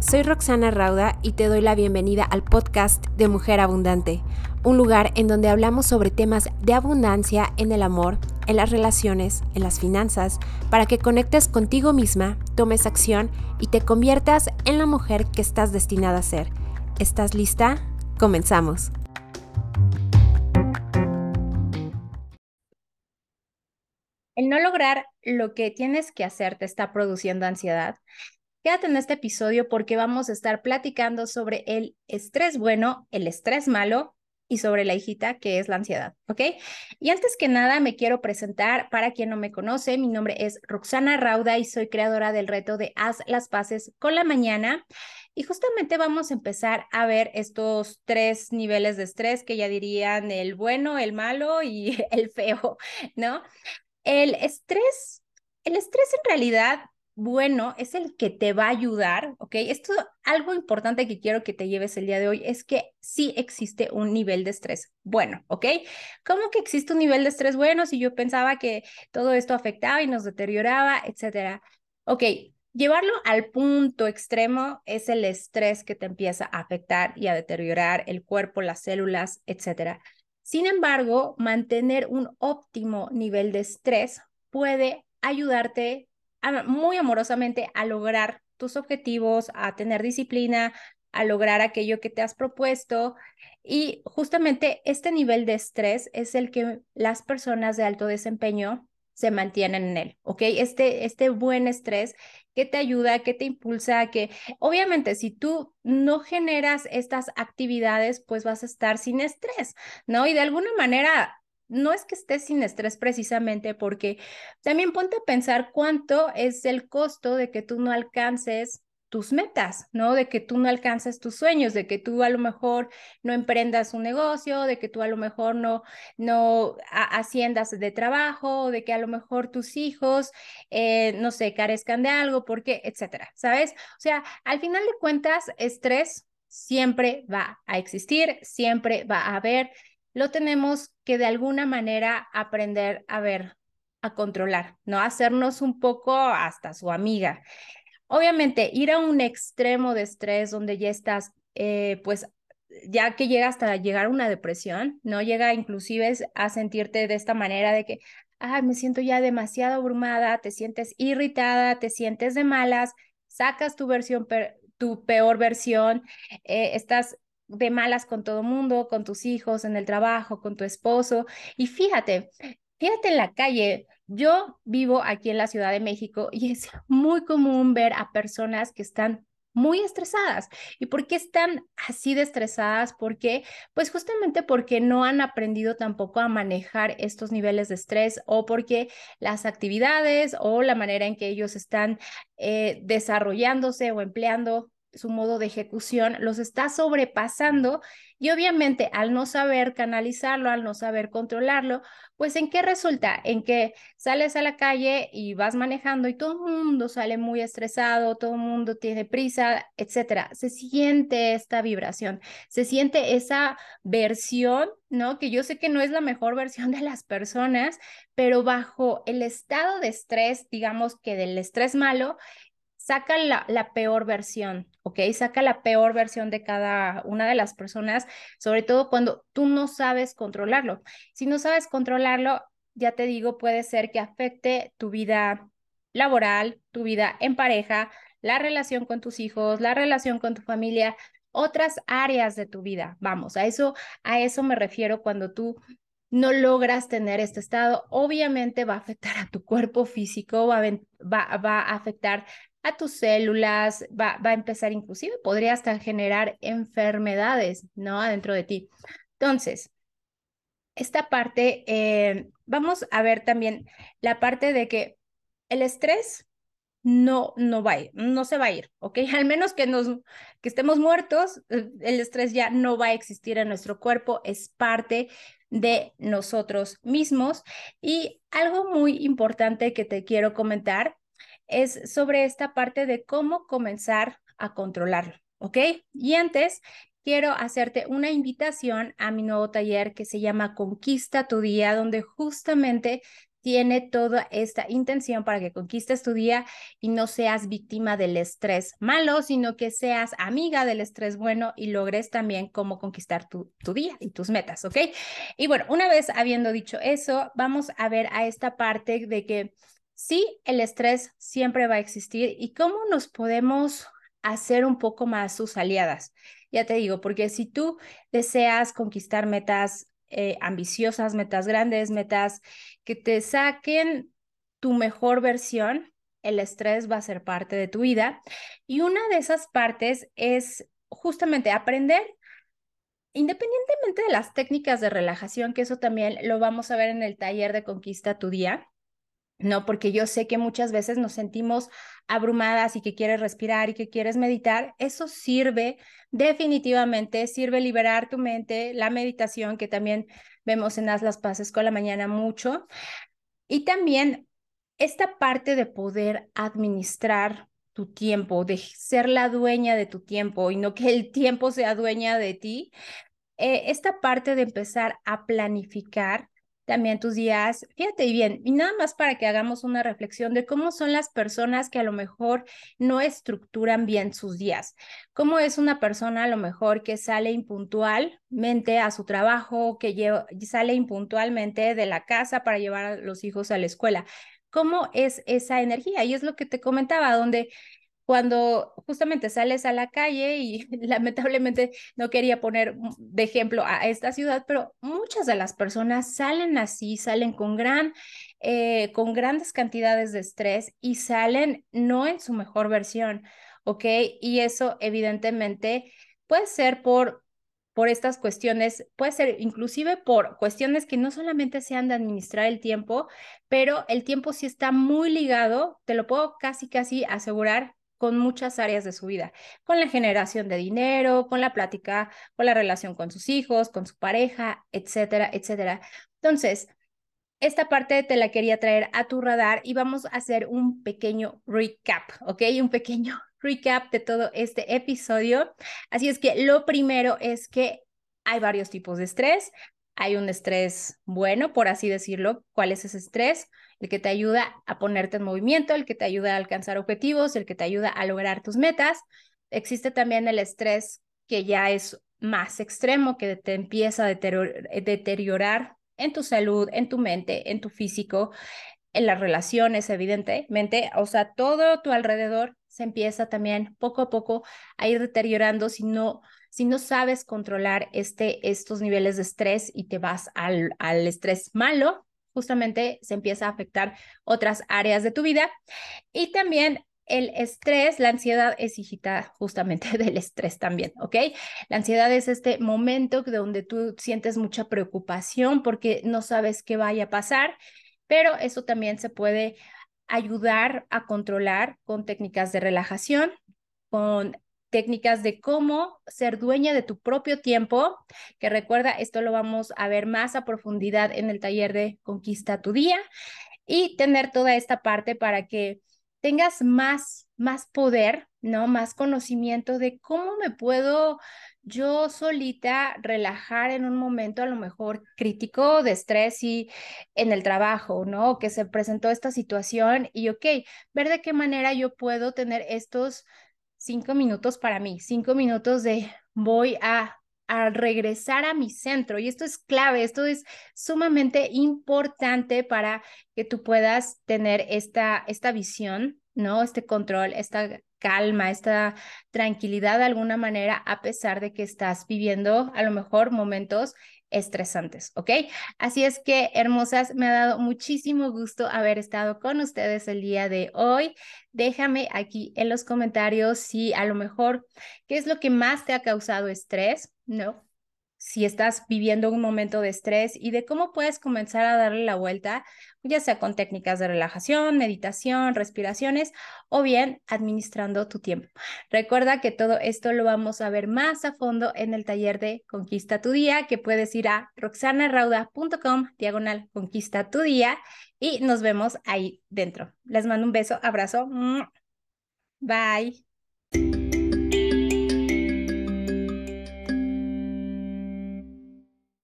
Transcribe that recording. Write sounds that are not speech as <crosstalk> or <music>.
soy Roxana Rauda y te doy la bienvenida al podcast de Mujer Abundante, un lugar en donde hablamos sobre temas de abundancia en el amor, en las relaciones, en las finanzas, para que conectes contigo misma, tomes acción y te conviertas en la mujer que estás destinada a ser. ¿Estás lista? Comenzamos. El no lograr lo que tienes que hacer te está produciendo ansiedad. Quédate en este episodio porque vamos a estar platicando sobre el estrés bueno, el estrés malo y sobre la hijita que es la ansiedad, ¿ok? Y antes que nada me quiero presentar para quien no me conoce, mi nombre es Roxana Rauda y soy creadora del reto de Haz las paces con la mañana. Y justamente vamos a empezar a ver estos tres niveles de estrés que ya dirían el bueno, el malo y <laughs> el feo, ¿no? El estrés, el estrés en realidad, bueno, es el que te va a ayudar, ¿ok? Esto, algo importante que quiero que te lleves el día de hoy es que sí existe un nivel de estrés bueno, ¿ok? ¿Cómo que existe un nivel de estrés bueno si yo pensaba que todo esto afectaba y nos deterioraba, etcétera? Ok, Llevarlo al punto extremo es el estrés que te empieza a afectar y a deteriorar el cuerpo, las células, etcétera. Sin embargo, mantener un óptimo nivel de estrés puede ayudarte muy amorosamente a lograr tus objetivos, a tener disciplina, a lograr aquello que te has propuesto. Y justamente este nivel de estrés es el que las personas de alto desempeño se mantienen en él, ¿ok? Este, este buen estrés que te ayuda, que te impulsa, que obviamente si tú no generas estas actividades, pues vas a estar sin estrés, ¿no? Y de alguna manera no es que estés sin estrés precisamente porque también ponte a pensar cuánto es el costo de que tú no alcances tus metas, ¿no? De que tú no alcanzas tus sueños, de que tú a lo mejor no emprendas un negocio, de que tú a lo mejor no, no haciendas de trabajo, de que a lo mejor tus hijos, eh, no sé, carezcan de algo, porque, etcétera, ¿sabes? O sea, al final de cuentas, estrés siempre va a existir, siempre va a haber, lo tenemos que de alguna manera aprender a ver, a controlar, ¿no? Hacernos un poco hasta su amiga. Obviamente, ir a un extremo de estrés donde ya estás, eh, pues, ya que llega hasta llegar a una depresión, ¿no? Llega inclusive a sentirte de esta manera de que, ay, me siento ya demasiado abrumada, te sientes irritada, te sientes de malas, sacas tu versión, tu peor versión, eh, estás de malas con todo mundo, con tus hijos, en el trabajo, con tu esposo. Y fíjate, fíjate en la calle, yo vivo aquí en la Ciudad de México y es muy común ver a personas que están muy estresadas. ¿Y por qué están así de estresadas? Porque, pues justamente porque no han aprendido tampoco a manejar estos niveles de estrés o porque las actividades o la manera en que ellos están eh, desarrollándose o empleando su modo de ejecución los está sobrepasando y obviamente al no saber canalizarlo, al no saber controlarlo, pues en qué resulta? En que sales a la calle y vas manejando y todo el mundo sale muy estresado, todo el mundo tiene prisa, etcétera. Se siente esta vibración, se siente esa versión, ¿no? Que yo sé que no es la mejor versión de las personas, pero bajo el estado de estrés, digamos que del estrés malo, saca la, la, peor versión, ¿ok? Saca la peor versión de cada una de las personas, sobre todo cuando tú no sabes controlarlo. Si no sabes controlarlo, ya te digo, puede ser que afecte tu vida laboral, tu vida en pareja, la relación con tus hijos, la relación con tu familia, otras áreas de tu vida. Vamos, a eso, a eso me refiero cuando tú no logras tener este estado, obviamente va a afectar a tu cuerpo físico, va va, va a afectar tus células, va, va a empezar inclusive, podría hasta generar enfermedades, ¿no? Adentro de ti. Entonces, esta parte, eh, vamos a ver también la parte de que el estrés no, no va ir, no se va a ir, ¿ok? <laughs> Al menos que, nos, que estemos muertos, eh, el estrés ya no va a existir en nuestro cuerpo, es parte de nosotros mismos. Y algo muy importante que te quiero comentar es sobre esta parte de cómo comenzar a controlarlo, ¿ok? Y antes, quiero hacerte una invitación a mi nuevo taller que se llama Conquista tu Día, donde justamente tiene toda esta intención para que conquistes tu día y no seas víctima del estrés malo, sino que seas amiga del estrés bueno y logres también cómo conquistar tu, tu día y tus metas, ¿ok? Y bueno, una vez habiendo dicho eso, vamos a ver a esta parte de que sí, el estrés siempre va a existir y cómo nos podemos hacer un poco más sus aliadas. Ya te digo, porque si tú deseas conquistar metas eh, ambiciosas, metas grandes, metas que te saquen tu mejor versión, el estrés va a ser parte de tu vida. Y una de esas partes es justamente aprender, independientemente de las técnicas de relajación, que eso también lo vamos a ver en el taller de Conquista tu Día, ¿no? Porque yo sé que muchas veces nos sentimos abrumadas y que quieres respirar y que quieres meditar. Eso sirve definitivamente sirve liberar tu mente, la meditación que también vemos en Haz las Paces con la mañana mucho. Y también esta parte de poder administrar tu tiempo, de ser la dueña de tu tiempo y no que el tiempo sea dueña de ti. Eh, esta parte de empezar a planificar también tus días. Fíjate bien, y nada más para que hagamos una reflexión de cómo son las personas que a lo mejor no estructuran bien sus días. ¿Cómo es una persona a lo mejor que sale impuntualmente a su trabajo, que sale impuntualmente de la casa para llevar a los hijos a la escuela? ¿Cómo es esa energía? Y es lo que te comentaba, donde cuando justamente sales a la calle y <laughs> lamentablemente no quería poner de ejemplo a esta ciudad, pero muchas de las personas salen así, salen con gran, eh, con grandes cantidades de estrés y salen no en su mejor versión, ¿ok? Y eso evidentemente puede ser por por estas cuestiones, puede ser inclusive por cuestiones que no solamente sean de administrar el tiempo, pero el tiempo sí está muy ligado, te lo puedo casi, casi asegurar, con muchas áreas de su vida, con la generación de dinero, con la plática, con la relación con sus hijos, con su pareja, etcétera, etcétera. Entonces, esta parte te la quería traer a tu radar y vamos a hacer un pequeño recap, ¿ok? Un pequeño <laughs> recap de todo este episodio. Así es que lo primero es que hay varios tipos de estrés. Hay un estrés bueno, por así decirlo. ¿Cuál es ese estrés? el que te ayuda a ponerte en movimiento, el que te ayuda a alcanzar objetivos, el que te ayuda a lograr tus metas. Existe también el estrés que ya es más extremo, que te empieza a deteriorar en tu salud, en tu mente, en tu físico, en las relaciones, evidentemente. O sea, todo tu alrededor se empieza también poco a poco a ir deteriorando si no, si no sabes controlar este, estos niveles de estrés y te vas al, al estrés malo, justamente se empieza a afectar otras áreas de tu vida. Y también el estrés, la ansiedad es hijita justamente <laughs> del estrés también, ¿ok? La ansiedad es este momento donde tú sientes mucha preocupación porque no sabes qué vaya a pasar, pero eso también se puede ayudar a controlar con técnicas de relajación, con técnicas de cómo ser dueña de tu propio tiempo, que recuerda, esto lo vamos a ver más a profundidad en el taller de Conquista tu Día, y tener toda esta parte para que tengas más, más poder, ¿no? Más conocimiento de cómo me puedo yo solita relajar en un momento a lo mejor crítico de estrés y en el trabajo, ¿no? Que se presentó esta situación y, ok, ver de qué manera yo puedo tener estos cinco minutos para mí, cinco minutos de voy a, a regresar a mi centro. Y esto es clave, esto es sumamente importante para que tú puedas tener esta, esta visión, ¿no? Este control, esta calma, esta tranquilidad de alguna manera, a pesar de que estás viviendo a lo mejor momentos estresantes, ¿ok? Así es que, hermosas, me ha dado muchísimo gusto haber estado con ustedes el día de hoy. Déjame aquí en los comentarios si a lo mejor, ¿qué es lo que más te ha causado estrés? ¿No? Si estás viviendo un momento de estrés y de cómo puedes comenzar a darle la vuelta, ya sea con técnicas de relajación, meditación, respiraciones o bien administrando tu tiempo. Recuerda que todo esto lo vamos a ver más a fondo en el taller de Conquista tu Día, que puedes ir a roxanarauda.com, diagonal Conquista tu Día, y nos vemos ahí dentro. Les mando un beso, abrazo. Bye.